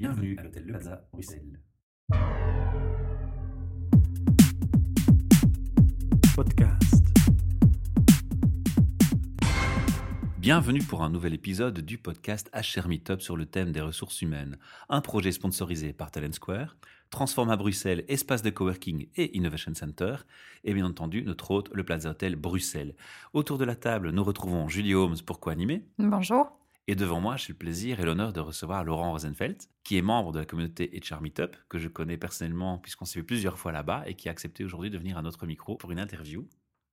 Bienvenue à l'hôtel Le Plaza, Bruxelles. Podcast. Bienvenue pour un nouvel épisode du podcast HR Meetup sur le thème des ressources humaines, un projet sponsorisé par Talent Square, Transforma Bruxelles, espace de coworking et innovation center, et bien entendu notre hôte, le Plaza Hotel Bruxelles. Autour de la table, nous retrouvons Julie Holmes pour co-animer. Bonjour. Et devant moi, j'ai le plaisir et l'honneur de recevoir Laurent Rosenfeld, qui est membre de la communauté HR Meetup, que je connais personnellement puisqu'on s'est vu plusieurs fois là-bas et qui a accepté aujourd'hui de venir à notre micro pour une interview.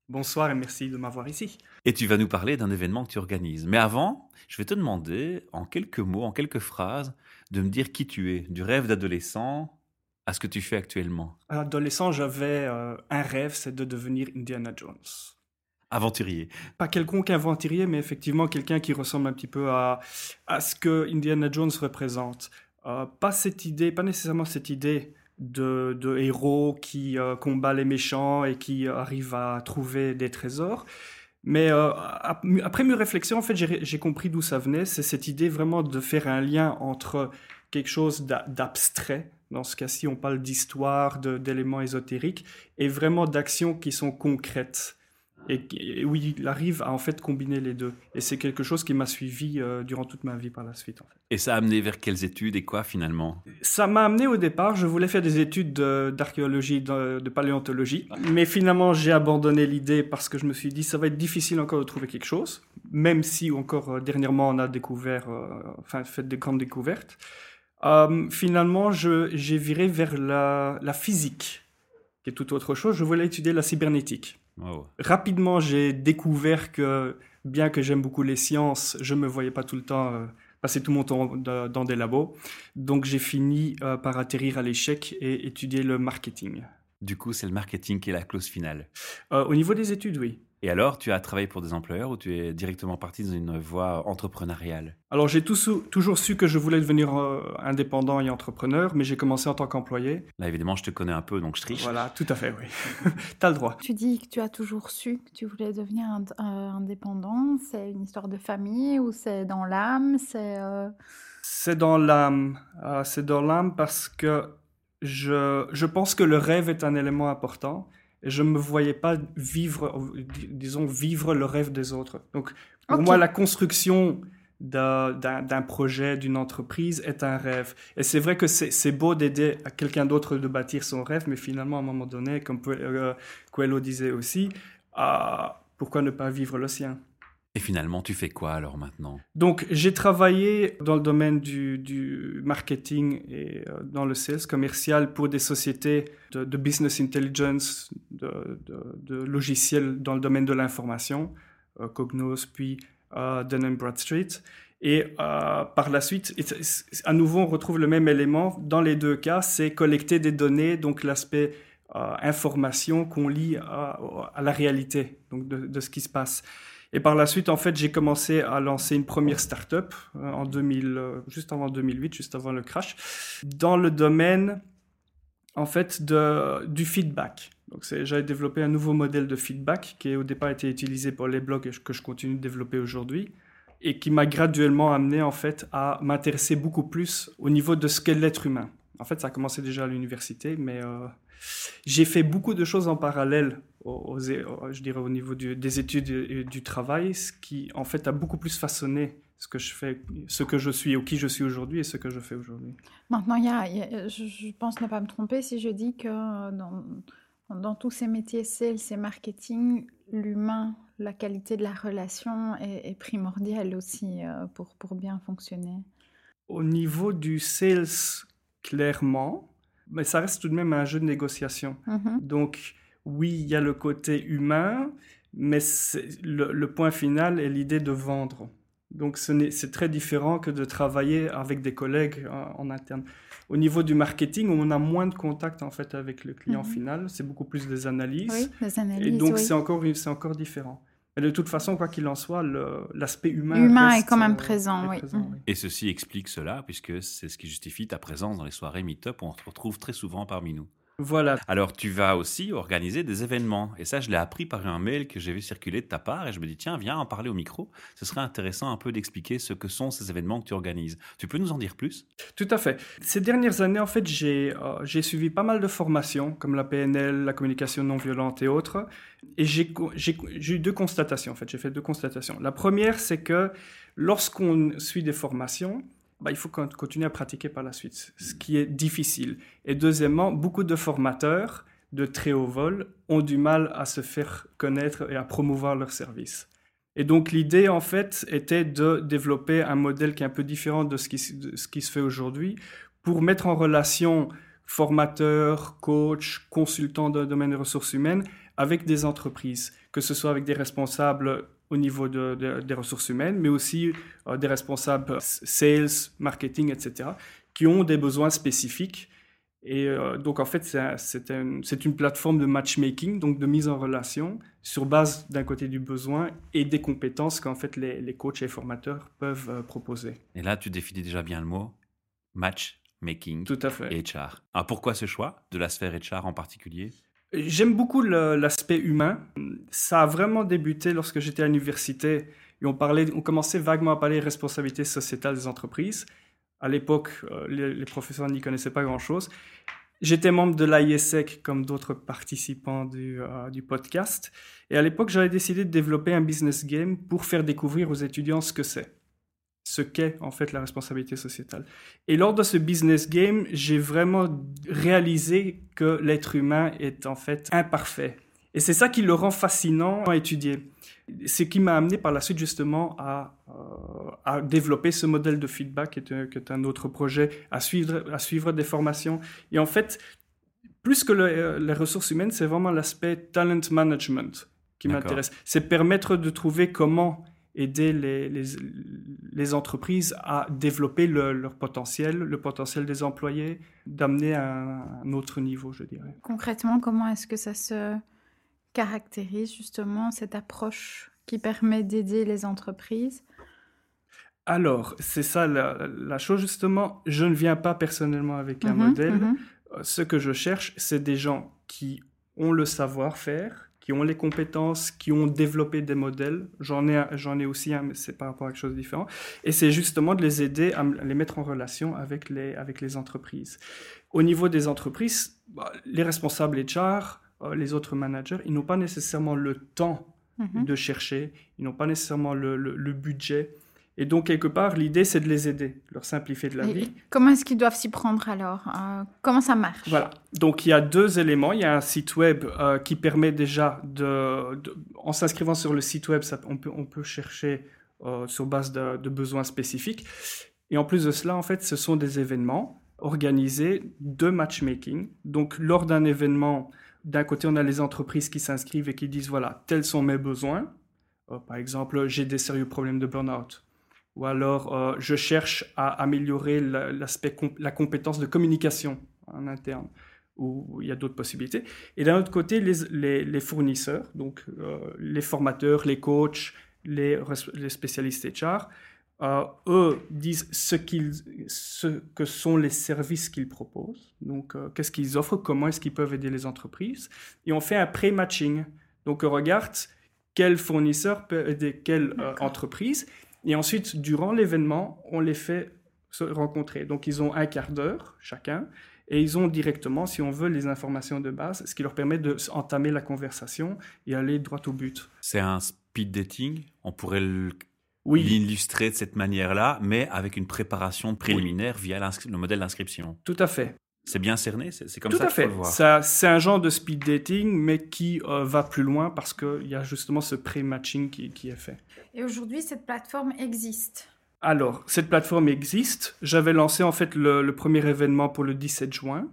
Bonsoir et merci de m'avoir ici. Et tu vas nous parler d'un événement que tu organises. Mais avant, je vais te demander, en quelques mots, en quelques phrases, de me dire qui tu es, du rêve d'adolescent à ce que tu fais actuellement. Adolescent, j'avais euh, un rêve, c'est de devenir Indiana Jones. Aventurier. Pas quelconque aventurier, mais effectivement quelqu'un qui ressemble un petit peu à, à ce que Indiana Jones représente. Euh, pas cette idée, pas nécessairement cette idée de, de héros qui euh, combat les méchants et qui euh, arrive à trouver des trésors. Mais ap- après mes réflexions, en fait, j'ai compris d'où ça venait. C'est cette idée vraiment de faire un lien entre quelque chose d'a- d'abstrait, dans ce cas-ci, on parle d'histoire, d'éléments ésotériques, et vraiment d'actions qui sont concrètes. Et, et oui, il arrive à en fait combiner les deux. Et c'est quelque chose qui m'a suivi euh, durant toute ma vie par la suite. En fait. Et ça a amené vers quelles études et quoi finalement? Ça m'a amené au départ, je voulais faire des études de- d'archéologie, de, de paléontologie, mais finalement j'ai abandonné l'idée parce que je me suis dit ça va être difficile encore de trouver quelque chose, même si encore euh, dernièrement on a découvert, euh, enfin fait des grandes découvertes. Finalement, j'ai viré vers la, la physique, qui est tout autre chose. Je voulais étudier la cybernétique. Wow. Rapidement, j'ai découvert que, bien que j'aime beaucoup les sciences, je ne me voyais pas tout le temps euh, passer tout mon temps de- dans des labos. Donc, j'ai fini euh, par atterrir à l'échec et étudier le marketing. Du coup, c'est le marketing qui est la clause finale. Euh, au niveau des études, oui. Et alors, tu as travaillé pour des employeurs ou tu es directement parti dans une voie entrepreneuriale? Alors, j'ai toujours su que je voulais devenir euh, indépendant et entrepreneur, mais j'ai commencé en tant qu'employé. Là, évidemment, je te connais un peu, donc je triche. Voilà, tout à fait, oui. T'as le droit. Tu dis que tu as toujours su que tu voulais devenir ind- euh, indépendant. C'est une histoire de famille ou c'est dans l'âme? C'est euh, C'est dans l'âme. Euh, c'est dans l'âme parce que je, je pense que le rêve est un élément important et je ne me voyais pas vivre, dis- disons, vivre le rêve des autres. Donc, pour moi, la construction d'un projet, d'une entreprise est un rêve. Et c'est vrai que c'est c'est beau d'aider à quelqu'un d'autre de bâtir son rêve, mais finalement, à un moment donné, comme euh, Coelho disait aussi, ah, pourquoi ne pas vivre le sien? Et finalement, tu fais quoi alors maintenant? Donc, j'ai travaillé dans le domaine du, du marketing et euh, dans le sales commercial pour des sociétés de, de business intelligence, de, logiciels dans le domaine de l'information, euh, Cognos, puis euh, Dun Bradstreet. Et euh, par la suite, à nouveau, on retrouve le même élément. Dans les deux cas, c'est collecter des données, donc l'aspect euh, information qu'on lie à, la réalité, donc de, ce qui se passe. Et par la suite, en fait, j'ai commencé à lancer une première start-up en 2000, euh, juste avant 2008, juste avant le crash, dans le domaine, en fait, du feedback. Donc, j'avais développé un nouveau modèle de feedback qui, au départ, été utilisé pour les blogs que je continue de développer aujourd'hui et qui m'a graduellement amené, en fait, à m'intéresser beaucoup plus au niveau de ce qu'est l'être humain. En fait, ça a commencé déjà à l'université, mais euh, j'ai fait beaucoup de choses en parallèle, je dirais au niveau des études et du travail, ce qui en fait a beaucoup plus façonné ce que je fais, ce que je suis ou qui je suis aujourd'hui et ce que je fais aujourd'hui. Maintenant, y a, y a- je, je pense ne pas me tromper si je dis que euh, dans, dans tous ces métiers sales et marketing, l'humain, la qualité de la relation est, est primordiale aussi euh, pour, pour bien fonctionner. Au niveau du sales, clairement, mais ça reste tout de même un jeu de négociation. Mhm. Donc, oui, il y a le côté humain, mais le point final est l'idée de vendre. Donc, ce c'est très différent que de travailler avec des collègues euh, en interne. Au niveau du marketing, on a moins de contact en fait avec le client Mhm. final. C'est beaucoup plus des analyses. Oui, Et analyses. donc, oui. c'est encore, c'est encore différent. Mais de toute façon, quoi qu'il en soit, l'aspect humain, Humain est quand même euh, présent, est oui. présent, Mhm. oui. Et ceci explique cela, puisque c'est ce qui justifie ta présence dans les soirées Meetup où on te retrouve très souvent parmi nous. Voilà. Alors, tu vas aussi organiser des événements. Et ça, je l'ai appris par un mail que j'ai vu circuler de ta part. Et je me dis, tiens, viens en parler au micro. Ce serait intéressant un peu d'expliquer ce que sont ces événements que tu organises. Tu peux nous en dire plus? Tout à fait. Ces dernières années, en fait, j'ai euh, suivi pas mal de formations, comme la PNL, la communication non violente et autres. Et j'ai eu deux constatations, en fait. J'ai fait deux constatations. La première, c'est que lorsqu'on suit des formations, bah, il faut continuer à pratiquer par la suite, ce qui est difficile. Et deuxièmement, beaucoup de formateurs de très haut vol ont du mal à se faire connaître et à promouvoir leurs services. Et donc l'idée, en fait, était de développer un modèle qui est un peu différent de ce qui, ce qui se fait aujourd'hui pour mettre en relation formateurs, coachs, consultants de domaine des ressources humaines avec des entreprises, que ce soit avec des responsables au niveau de, des ressources humaines, mais aussi euh, des responsables sales, marketing, etc., qui ont des besoins spécifiques. Et euh, donc, en fait, c'est une, une, plateforme de matchmaking, donc de mise en relation, sur base d'un côté du besoin et des compétences qu'en fait les, les, coachs et formateurs peuvent euh, proposer. Et là, tu définis déjà bien le mot matchmaking. Tout à fait. Et HR. Alors, pourquoi ce choix de la sphère HR en particulier? J'aime beaucoup l'aspect humain. Ça a vraiment débuté lorsque j'étais à l'université et on, parlait, on commençait vaguement à parler responsabilité sociétale des entreprises. À l'époque, euh, les, professeurs n'y connaissaient pas grand-chose. J'étais membre de l'ISEC comme d'autres participants du, euh, du, podcast. Et à l'époque, j'avais décidé de développer un business game pour faire découvrir aux étudiants ce que c'est ce qu'est en fait la responsabilité sociétale. Et lors de ce business game, j'ai vraiment réalisé que l'être humain est en fait imparfait. Et c'est ça qui le rend fascinant à étudier. Ce qui m'a amené par la suite justement à, euh, à développer ce modèle de feedback qui est, un autre projet, à suivre, à suivre des formations. Et en fait, plus que euh, les ressources humaines, c'est vraiment l'aspect talent management qui m'intéresse. C'est permettre de trouver comment aider les, les, les, entreprises à développer leur potentiel, le potentiel des employés, d'amener à un autre niveau, je dirais. Concrètement, comment est-ce que ça se caractérise justement cette approche qui permet d'aider les entreprises? Alors, c'est ça la, chose justement. Je ne viens pas personnellement avec un mhm, modèle. Mhm. Ce que je cherche, c'est des gens qui ont le savoir-faire, qui ont les compétences, qui ont développé des modèles. J'en ai, j'en ai aussi un, mais c'est par rapport à quelque chose de différent. Et c'est justement de les aider à les mettre en relation avec les, avec les entreprises. Au niveau des entreprises, bah, les responsables HR, euh, les autres managers, ils n'ont pas nécessairement le temps mm-hmm. de chercher, ils n'ont pas nécessairement le, le budget et donc, quelque part, l'idée, c'est de les aider, leur simplifier de la vie. comment est-ce qu'ils doivent s'y prendre alors euh, Comment ça marche? Voilà. Donc, il y a deux éléments. Il y a un site web euh, qui permet déjà de, en s'inscrivant sur le site web, ça, on, peut, on peut chercher euh, sur base de, de, besoins spécifiques. Et en plus de cela, en fait, ce sont des événements organisés de matchmaking. Donc, lors d'un événement, d'un côté, on a les entreprises qui s'inscrivent et qui disent, voilà, tels sont mes besoins. par exemple, j'ai des sérieux problèmes de burn-out ou alors euh, je cherche à améliorer la compétence de communication en interne où il y a d'autres possibilités. Et d'un autre côté, les, fournisseurs, donc euh, les formateurs, les coachs, les spécialistes HR, euh, eux disent ce, qu'ils, ce que sont les services qu'ils proposent, donc qu'est-ce qu'ils offrent, comment est-ce qu'ils peuvent aider les entreprises, et on fait un pré-matching. Donc on regarde quel fournisseur peut aider quelle entreprise, et ensuite, durant l'événement, on les fait se rencontrer. Donc, ils ont un quart d'heure chacun. Et ils ont directement, si on veut, les informations de base, ce qui leur permet d'entamer la conversation et aller droit au but. C'est un speed dating? On pourrait l'illustrer de cette manière-là, mais avec une préparation préliminaire via le modèle d'inscription. Tout à fait. C'est bien cerné, c'est comme Tout ça à fait. Ça, c'est un genre de speed dating, mais qui euh, va plus loin parce qu'il y a justement ce pré-matching qui, qui, est fait. Et aujourd'hui, cette plateforme existe Alors, cette plateforme existe. J'avais lancé en fait le, premier événement pour le 17 juin.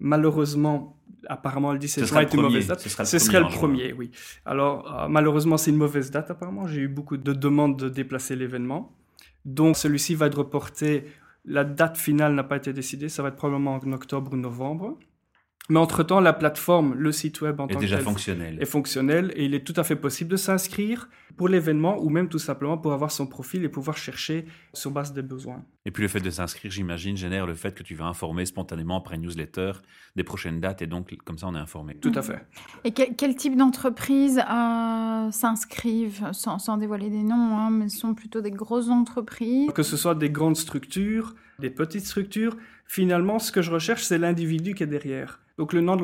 Malheureusement, apparemment, le 17 juin est une mauvaise date. Ce, serait le premier, oui. Alors, euh, malheureusement, c'est une mauvaise date apparemment. J'ai eu beaucoup de demandes de déplacer l'événement. Donc, celui-ci va être reporté la date finale n'a pas été décidée, ça va être probablement en octobre ou novembre. Mais entre-temps, la plateforme, le site web en est tant déjà que tel fonctionnel. est fonctionnel et il est tout à fait possible de s'inscrire pour l'événement ou même tout simplement pour avoir son profil et pouvoir chercher sur base des besoins. Et puis le fait de s'inscrire, j'imagine, génère le fait que tu vas informer spontanément une newsletter des prochaines dates et donc comme ça on est informé. Tout à fait. Et quel, quel type d'entreprises euh, s'inscrivent, sans, sans dévoiler des noms, hein, mais ce sont plutôt des grosses entreprises Que ce soit des grandes structures, des petites structures, finalement, ce que je recherche, c'est l'individu qui est derrière. Donc le nom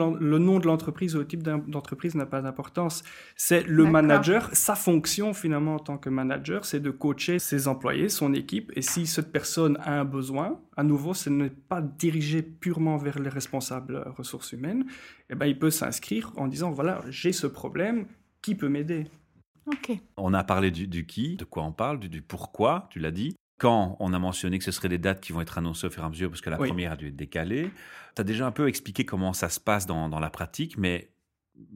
de l'entreprise ou le type d'entreprise n'a pas d'importance. C'est le manager. Sa fonction, finalement, en tant que manager, c'est de coacher ses employés, son équipe. Et si cette personne a un besoin, à nouveau, ce n'est pas dirigé purement vers les responsables euh, ressources humaines, eh ben, il peut s'inscrire en disant, voilà, j'ai ce problème, qui peut m'aider? Ok. On a parlé du, du qui, de quoi on parle, du, du pourquoi, tu l'as dit. Quand on a mentionné que ce seraient des dates qui vont être annoncées au fur et à mesure parce que la Oui. première a dû être décalée, tu as déjà un peu expliqué comment ça se passe dans, dans la pratique, mais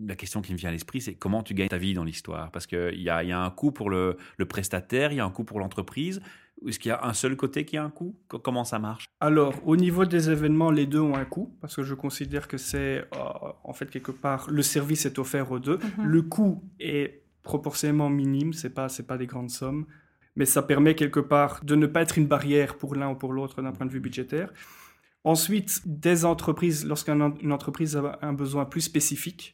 la question qui me vient à l'esprit, c'est comment tu gagnes ta vie dans l'histoire? Parce qu'il y a, y a un coût pour le, le prestataire, il y a un coût pour l'entreprise. Est-ce qu'il y a un seul côté qui a un coût? Co- Comment ça marche? Alors, au niveau des événements, les deux ont un coût, parce que je considère que c'est, euh, en fait, quelque part, le service est offert aux deux. Mhm. Le coût est proportionnellement minime, c'est pas, c'est pas des grandes sommes, mais ça permet quelque part de ne pas être une barrière pour l'un ou pour l'autre d'un point de vue budgétaire. Ensuite, des entreprises, lorsqu'une entreprise a un besoin plus spécifique,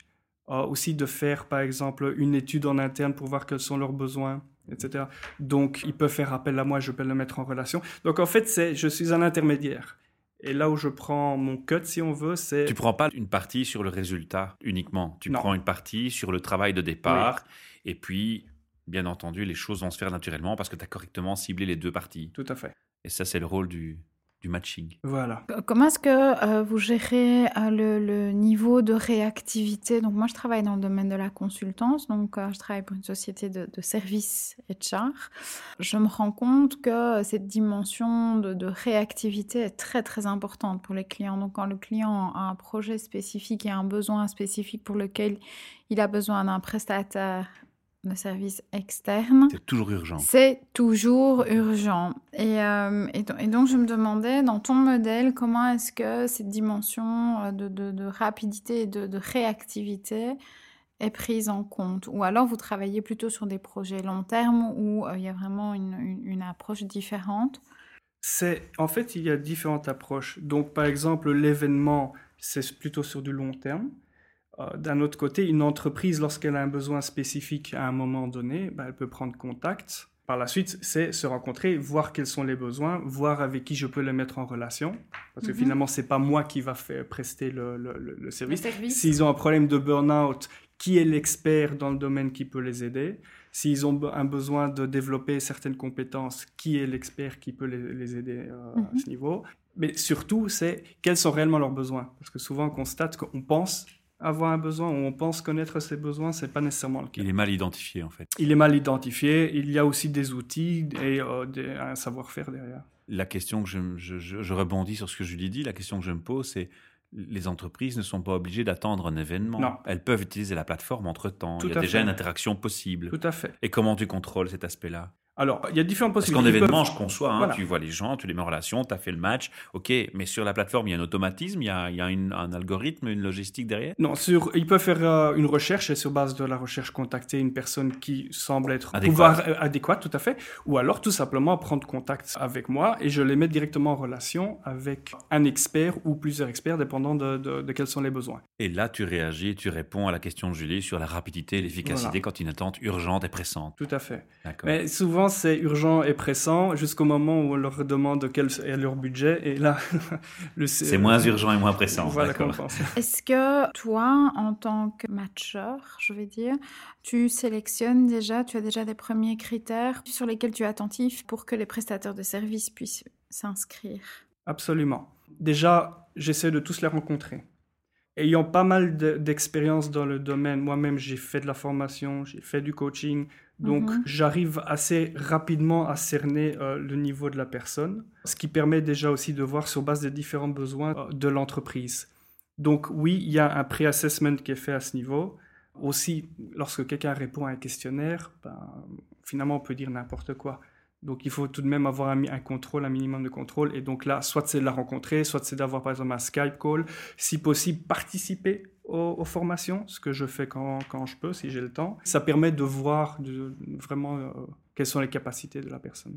euh, aussi de faire, par exemple, une étude en interne pour voir quels sont leurs besoins, etc. Donc, ils peuvent faire appel à moi, je peux le mettre en relation. Donc, en fait, c'est, je suis un intermédiaire. Et là où je prends mon cut, si on veut, c'est... Tu prends pas une partie sur le résultat uniquement. Tu Non. prends une partie sur le travail de départ. Et puis, bien entendu, les choses vont se faire naturellement parce que tu as correctement ciblé les deux parties. Tout à fait. Et ça, c'est le rôle du, du matching. Voilà. Comment est-ce que euh, vous gérez euh, le, le niveau de réactivité? Donc moi, je travaille dans le domaine de la consultance, donc euh, je travaille pour une société de, de services HR. Je me rends compte que cette dimension de, de réactivité est très très importante pour les clients. Donc quand le client a un projet spécifique et un besoin spécifique pour lequel il a besoin d'un prestataire de service externe, C'est toujours urgent. c'est toujours urgent. Et, euh, et, do- et donc, je me demandais, dans ton modèle, comment est-ce que cette dimension euh, de, de- de rapidité et de, de réactivité est prise en compte? Ou alors, vous travaillez plutôt sur des projets long terme où euh, il y a vraiment une, une- une approche différente? C'est, en fait, il y a différentes approches. Donc, par exemple, l'événement, c'est plutôt sur du long terme. Euh, D'un autre côté, une entreprise, lorsqu'elle a un besoin spécifique à un moment donné, ben, elle peut prendre contact. Par la suite, c'est se rencontrer, voir quels sont les besoins, voir avec qui je peux les mettre en relation. Parce que Mhm. finalement, c'est pas moi qui va faire prester le, le- le- le service. service S'ils ont un problème de burn-out, qui est l'expert dans le domaine qui peut les aider? S'ils ont un besoin de développer certaines compétences, qui est l'expert qui peut les, les aider euh, Mhm. à ce niveau? Mais surtout, c'est quels sont réellement leurs besoins? Parce que souvent, on constate qu'on pense avoir un besoin ou on pense connaître ses besoins, c'est pas nécessairement le cas. Il est mal identifié, en fait. Il est mal identifié, il y a aussi des outils et euh, des- un savoir-faire derrière. La question que je, je- je- je rebondis sur ce que Julie dit, la question que je me pose, c'est les entreprises ne sont pas obligées d'attendre un événement. Non. Elles peuvent utiliser la plateforme entre-temps. Tout Il y a déjà fait. une interaction possible. Tout à fait. Et comment tu contrôles cet aspect-là? Alors, il y a différentes Parce possibilités. qu'en Ils peuvent- événement, je conçois, hein, Voilà. tu vois les gens, tu les mets en relation, tu as fait le match, ok, mais sur la plateforme, il y a un automatisme, il y a, il y a une- un algorithme, une logistique derrière? Non, sur, ils peuvent faire euh, une recherche et sur base de la recherche contacter une personne qui semble être Adéquate. pouvoir euh, adéquate, tout à fait, ou alors tout simplement prendre contact avec moi et je les mets directement en relation avec un expert ou plusieurs experts, dépendant de, de- de quels sont les besoins. Et là, tu réagis, tu réponds à la question de Julie sur la rapidité et l'efficacité Voilà. quand une attente urgente et pressante. Tout à fait. Mais souvent, c'est urgent et pressant jusqu'au moment où on leur demande quel est leur budget et là, le C'est moins urgent et moins pressant. Voilà. Est-ce que toi, en tant que matcheur, je vais dire, tu sélectionnes déjà, tu as déjà des premiers critères sur lesquels tu es attentif pour que les prestataires de services puissent s'inscrire? Absolument. Déjà, j'essaie de tous les rencontrer. Ayant pas mal de- d'expérience dans le domaine, moi-même j'ai fait de la formation, j'ai fait du coaching, donc Mhm. j'arrive assez rapidement à cerner euh, le niveau de la personne, ce qui permet déjà aussi de voir sur base des différents besoins euh, de l'entreprise. Donc oui, il y a un pré-assessment qui est fait à ce niveau. Aussi, lorsque quelqu'un répond à un questionnaire, ben, finalement on peut dire n'importe quoi. Donc il faut tout de même avoir un, un, contrôle, un minimum de contrôle. Et donc là, soit c'est de la rencontrer, soit c'est d'avoir par exemple un Skype call. Si possible, participer aux, aux formations, ce que je fais quand, quand je peux, si j'ai le temps. Ça permet de voir de, vraiment euh, quelles sont les capacités de la personne.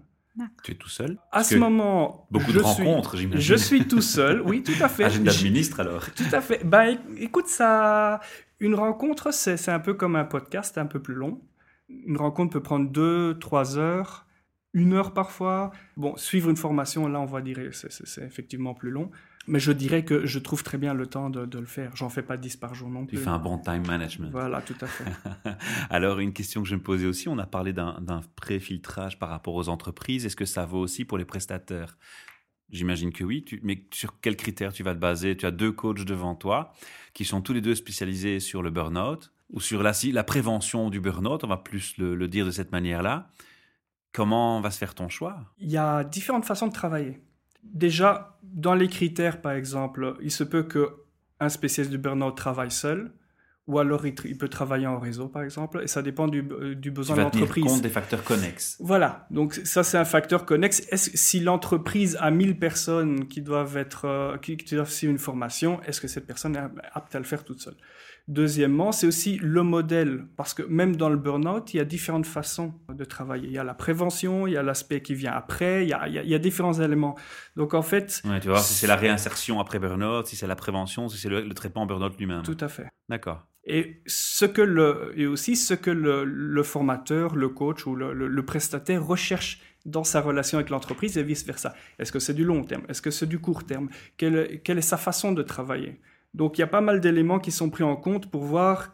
Tu es tout seul? À ce moment, beaucoup je de rencontres, j'imagine. Je suis tout seul, oui, tout à fait. Agenda de ministre alors. Tout à fait. Bah, écoute, ça, une rencontre, c'est un peu comme un podcast, un peu plus long. Une rencontre peut prendre deux, trois heures, une heure parfois. Bon, suivre une formation, là, on va dire, c'est effectivement plus long. Mais je dirais que je trouve très bien le temps de, de le faire. J'en fais pas 10 par jour non plus. Tu fais un bon time management. Voilà, tout à fait. Alors, une question que je me posais aussi, on a parlé d'un pré-filtrage par rapport aux entreprises. Est-ce que ça vaut aussi pour les prestataires? J'imagine que oui, tu, mais sur quels critères tu vas te baser? Tu as deux coachs devant toi qui sont tous les deux spécialisés sur le burn-out ou sur la, la prévention du burn-out, on va plus le, le dire de cette manière-là. Comment va se faire ton choix? Il y a différentes façons de travailler. Déjà, dans les critères, par exemple, il se peut que un spécialiste du burn-out travaille seul, ou alors il, peut travailler en réseau, par exemple, et ça dépend du, du besoin de l'entreprise. compte des facteurs connexes. Voilà, donc ça c'est un facteur connexe. Est-ce, si l'entreprise a 1000 personnes qui doivent être, euh, qui, qui doivent suivre une formation, est-ce que cette personne est apte à le faire toute seule? Deuxièmement, c'est aussi le modèle, parce que même dans le burn-out, il y a différentes façons de travailler. Il y a la prévention, il y a l'aspect qui vient après, il y a, il y a, il y a différents éléments. Donc en fait... Ouais, tu vas voir si c'est la réinsertion après burn-out, si c'est la prévention, si c'est le, le traitement burn-out lui-même. Tout à fait. D'accord. Et, ce que le, et aussi ce que le, le formateur, le coach ou le, le, prestataire recherche dans sa relation avec l'entreprise et vice-versa. Est-ce que c'est du long terme? Est-ce que c'est du court terme? Quelle, quelle est sa façon de travailler? Donc il y a pas mal d'éléments qui sont pris en compte pour voir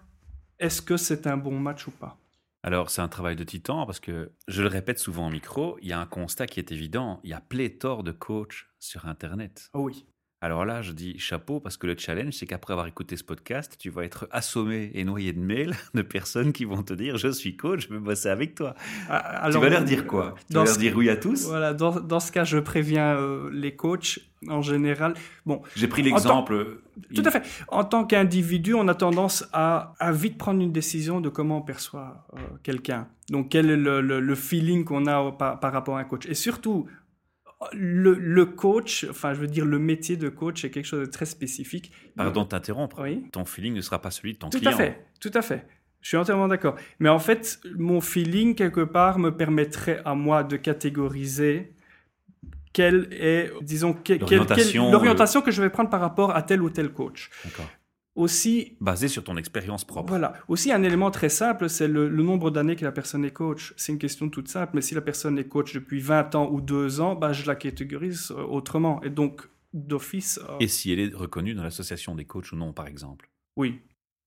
est-ce que c'est un bon match ou pas. Alors c'est un travail de titan parce que, je le répète souvent en micro, il y a un constat qui est évident, il y a pléthore de coachs sur Internet. Oh oui. Alors là, je dis chapeau parce que le challenge, c'est qu'après avoir écouté ce podcast, tu vas être assommé et noyé de mails de personnes qui vont te dire Je suis coach, je veux bosser avec toi. Alors, tu vas leur dire quoi? Tu vas leur dire oui à tous? Voilà, dans, dans, ce cas, je préviens euh, les coachs en général. Bon, J'ai pris l'exemple. Tout à fait. En tant qu'individu, on a tendance à, à, vite prendre une décision de comment on perçoit euh, quelqu'un. Donc, quel est le, le, le feeling qu'on a par, par rapport à un coach? Et surtout, le, le, coach, enfin je veux dire le métier de coach est quelque chose de très spécifique. Pardon de t'interrompre. Oui. Ton feeling ne sera pas celui de ton tout client. Tout à fait, tout à fait. Je suis entièrement d'accord. Mais en fait, mon feeling quelque part me permettrait à moi de catégoriser quelle est, disons, quelle l'orientation que je vais prendre par rapport à tel ou tel coach. Aussi basé sur ton expérience propre. Voilà. Aussi un élément très simple, c'est le, le, nombre d'années que la personne est coach. C'est une question toute simple, mais si la personne est coach depuis 20 ans ou 2 ans, bah, je la catégorise autrement. Et donc d'office. Euh... Et si elle est reconnue dans l'association des coachs ou non, par exemple? Oui.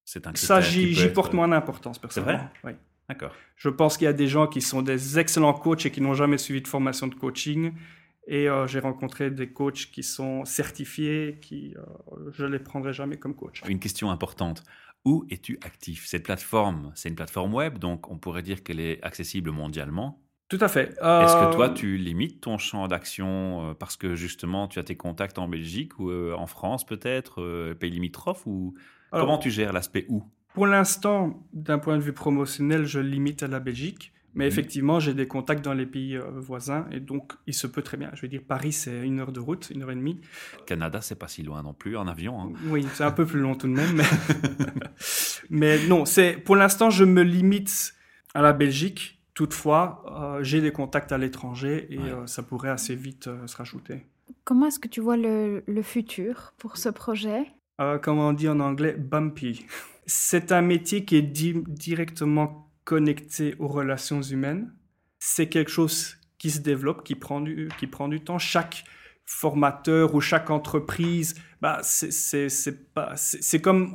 C'est un. Ça, j'y porte moins d'importance personnellement. C'est vrai? Oui. D'accord. Je pense qu'il y a des gens qui sont des excellents coachs et qui n'ont jamais suivi de formation de coaching et euh, j'ai rencontré des coachs qui sont certifiés, qui euh, je les prendrai jamais comme coach. Une question importante. Où es-tu actif? Cette plateforme, c'est une plateforme web, donc on pourrait dire qu'elle est accessible mondialement. Tout à fait. Euh... Est-ce que toi, tu limites ton champ d'action euh, parce que justement, tu as tes contacts en Belgique ou euh, en France peut-être, pays limitrophes ou Alors, comment tu gères l'aspect où? Pour l'instant, d'un point de vue promotionnel, je limite à la Belgique. Mais effectivement, j'ai des contacts dans les pays euh, voisins et donc il se peut très bien. Je veux dire, Paris, c'est une heure de route, une heure et demie. Canada, c'est pas si loin non plus en avion. Hein. Oui, c'est un peu plus long tout de même. Mais, mais non, c'est pour l'instant, je me limite à la Belgique. Toutefois, euh, j'ai des contacts à l'étranger et ouais. euh, ça pourrait assez vite euh, se rajouter. Comment est-ce que tu vois le, le futur pour ce projet? Euh, Comment on dit en anglais, bumpy. C'est un métier qui est di directement connecté aux relations humaines. C'est quelque chose qui se développe, qui prend du, qui prend du temps. Chaque formateur ou chaque entreprise, bah, c'est comme...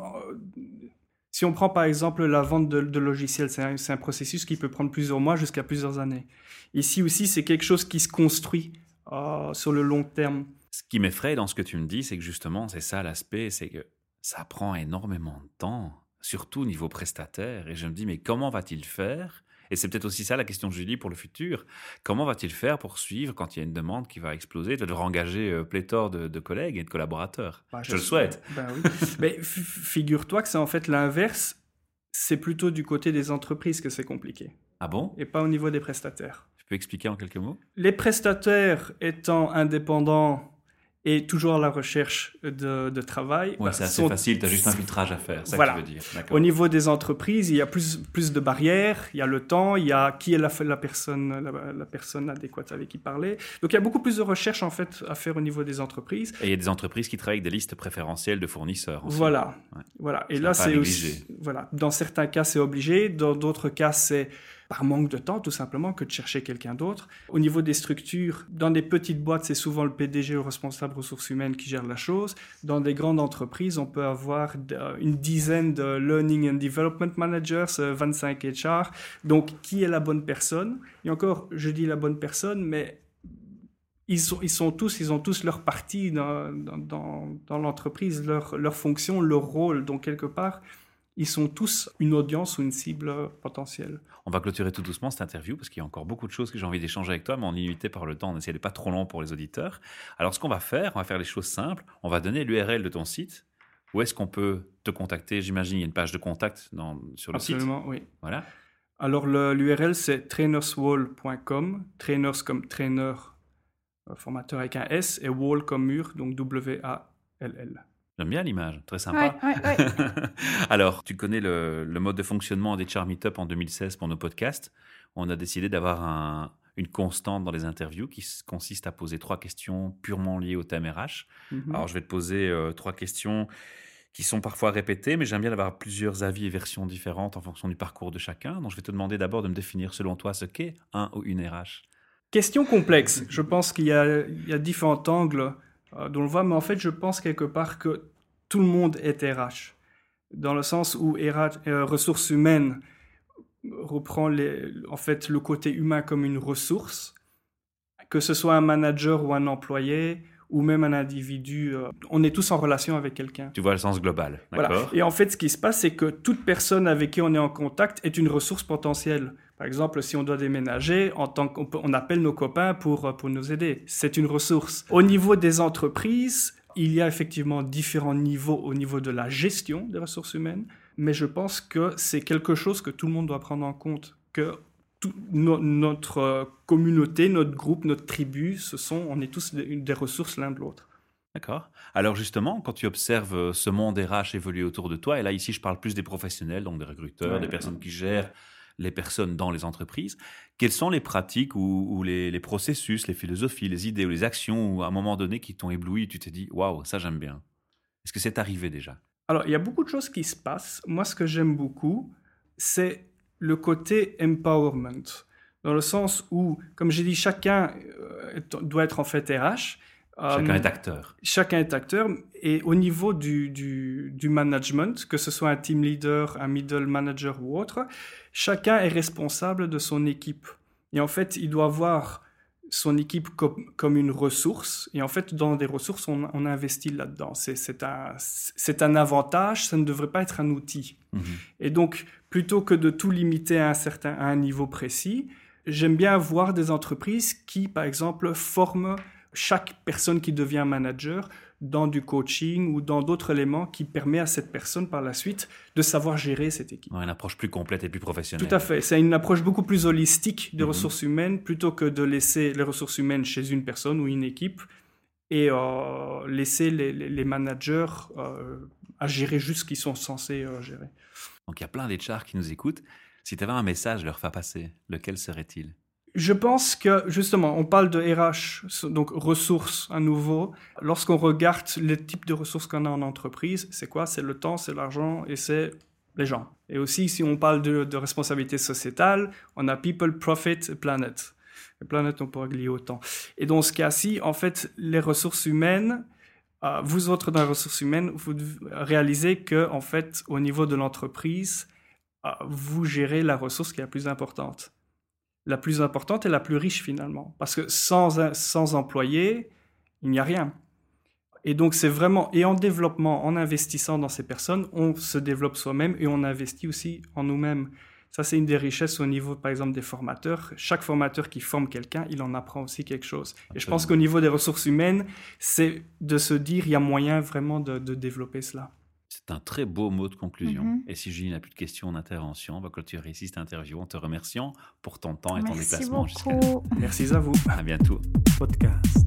Si on prend par exemple la vente de, de logiciels, c'est un, un, processus qui peut prendre plusieurs mois jusqu'à plusieurs années. Ici aussi, c'est quelque chose qui se construit euh, sur le long terme. Ce qui m'effraie dans ce que tu me dis, c'est que justement, c'est ça l'aspect, c'est que ça prend énormément de temps surtout au niveau prestataire. Et je me dis, mais comment va-t-il faire? Et c'est peut-être aussi ça la question de Julie pour le futur. Comment va-t-il faire pour suivre quand il y a une demande qui va exploser, de engager euh, pléthore de, de, collègues et de collaborateurs bah, Je, je, le souhaite. Ben oui. mais figure-toi que c'est en fait l'inverse. C'est plutôt du côté des entreprises que c'est compliqué. Ah bon? Et pas au niveau des prestataires. peux expliquer en quelques mots? Les prestataires étant indépendants et toujours à la recherche de, de travail. Ouais, c'est assez facile, tu as juste un filtrage à faire, ça voilà. que tu veux dire. Au niveau des entreprises, il y a plus, plus de barrières, il y a le temps, il y a qui est la, la personne, la, la, personne adéquate avec qui parler. Donc il y a beaucoup plus de recherche en fait à faire au niveau des entreprises. Et il y a des entreprises qui travaillent avec des listes préférentielles de fournisseurs. Voilà, ouais. voilà. Et là c'est aussi, voilà, dans certains cas c'est obligé, dans d'autres cas c'est par manque de temps, tout simplement, que de chercher quelqu'un d'autre. Au niveau des structures, dans des petites boîtes, c'est souvent le PDG ou responsable ressources humaines qui gère la chose. Dans des grandes entreprises, on peut avoir une dizaine de Learning and Development Managers, 25 HR. Donc, qui est la bonne personne? Et encore, je dis la bonne personne, mais ils sont, ils sont tous, ils ont tous leur partie dans, dans, dans l'entreprise, leur, leur fonction, leur rôle. Donc, quelque part, ils sont tous une audience ou une cible potentielle. On va clôturer tout doucement cette interview parce qu'il y a encore beaucoup de choses que j'ai envie d'échanger avec toi, mais on est limité par le temps. On essaie de pas trop long pour les auditeurs. Alors, ce qu'on va faire, on va faire les choses simples. On va donner l'URL de ton site. Où est-ce qu'on peut te contacter? J'imagine il y a une page de contact dans, sur le Absolument, site. Absolument, oui. Voilà. Alors, l'URL, c'est trainerswall.com. Trainers comme trainer, formateur avec un S, et wall comme mur, donc W-A-L-L. J'aime bien l'image, très sympa. Ouais, ouais, ouais. Alors, tu connais le, le, mode de fonctionnement des Char Meetup en 2016 pour nos podcasts. On a décidé d'avoir un, une constante dans les interviews qui consiste à poser trois questions purement liées au thème RH. Mm -hmm. Alors, je vais te poser euh, trois questions qui sont parfois répétées, mais j'aime bien avoir plusieurs avis et versions différentes en fonction du parcours de chacun. Donc, je vais te demander d'abord de me définir selon toi ce qu'est un ou une RH. Question complexe. Je pense qu'il y, y, a différents angles euh, dont on le voit, mais en fait, je pense quelque part que tout le monde est RH, dans le sens où RH, euh, ressources humaines reprend les, en fait le côté humain comme une ressource, que ce soit un manager ou un employé ou même un individu, euh, on est tous en relation avec quelqu'un. Tu vois le sens global. Voilà. Et en fait, ce qui se passe, c'est que toute personne avec qui on est en contact est une ressource potentielle. Par exemple, si on doit déménager, en tant qu'on on appelle nos copains pour, pour nous aider. C'est une ressource. Au niveau des entreprises, il y a effectivement différents niveaux au niveau de la gestion des ressources humaines, mais je pense que c'est quelque chose que tout le monde doit prendre en compte, que tout, no, notre communauté, notre groupe, notre tribu, ce sont, on est tous des, des ressources l'un de l'autre. D'accord. Alors justement, quand tu observes ce monde RH évoluer autour de toi, et là ici je parle plus des professionnels, donc des recruteurs, ouais, des personnes qui gèrent les personnes dans les entreprises, quelles sont les pratiques ou, les, les, processus, les philosophies, les idées ou les actions ou à un moment donné qui t'ont ébloui tu t'es dit waouh, ça j'aime bien Est-ce que c'est arrivé déjà? Alors, il y a beaucoup de choses qui se passent. Moi, ce que j'aime beaucoup, c'est le côté empowerment, dans le sens où, comme j'ai dit, chacun doit être en fait RH. Chacun euh, est acteur. Chacun est acteur. Et au niveau du, du, du, management, que ce soit un team leader, un middle manager ou autre, chacun est responsable de son équipe. Et en fait, il doit voir son équipe comme, comme une ressource. Et en fait, dans des ressources, on, on investit là-dedans. C'est un, un avantage, ça ne devrait pas être un outil. Mmh. Et donc, plutôt que de tout limiter à un, certain, à un niveau précis, j'aime bien voir des entreprises qui, par exemple, forment chaque personne qui devient manager dans du coaching ou dans d'autres éléments qui permet à cette personne par la suite de savoir gérer cette équipe. Ouais, une approche plus complète et plus professionnelle. Tout à fait. C'est une approche beaucoup plus holistique des Mhm. ressources humaines plutôt que de laisser les ressources humaines chez une personne ou une équipe et euh, laisser les, les, les managers euh, à gérer juste ce qu'ils sont censés euh, gérer. Donc il y a plein d'HR qui nous écoutent. Si tu avais un message à leur faire passer, lequel serait-il? Je pense que, justement, on parle de RH, donc ressources à nouveau. Lorsqu'on regarde les types de ressources qu'on a en entreprise, c'est quoi? C'est le temps, c'est l'argent et c'est les gens. Et aussi, si on parle de, responsabilité sociétale, on a people, profit, planet. Et planet, on pourrait lier au temps. Et dans ce cas-ci, en fait, les ressources humaines, euh, vous autres dans les ressources humaines, vous réalisez que, en fait, au niveau de l'entreprise, euh, vous gérez la ressource qui est la plus importante la plus importante et la plus riche finalement. Parce que sans, sans employés, il n'y a rien. Et donc c'est vraiment, et en développement, en investissant dans ces personnes, on se développe soi-même et on investit aussi en nous-mêmes. Ça, c'est une des richesses au niveau, par exemple, des formateurs. Chaque formateur qui forme quelqu'un, il en apprend aussi quelque chose. Et je pense qu'au niveau des ressources humaines, c'est de se dire, il y a moyen vraiment de, de développer cela. C'est un très beau mot de conclusion. Mhm. Et si Julie n'a plus de questions d'intervention, on va clôturer ici cette interview en te remerciant pour ton temps et ton Merci déplacement jusqu'à beaucoup. Merci à vous. À bientôt. Podcast.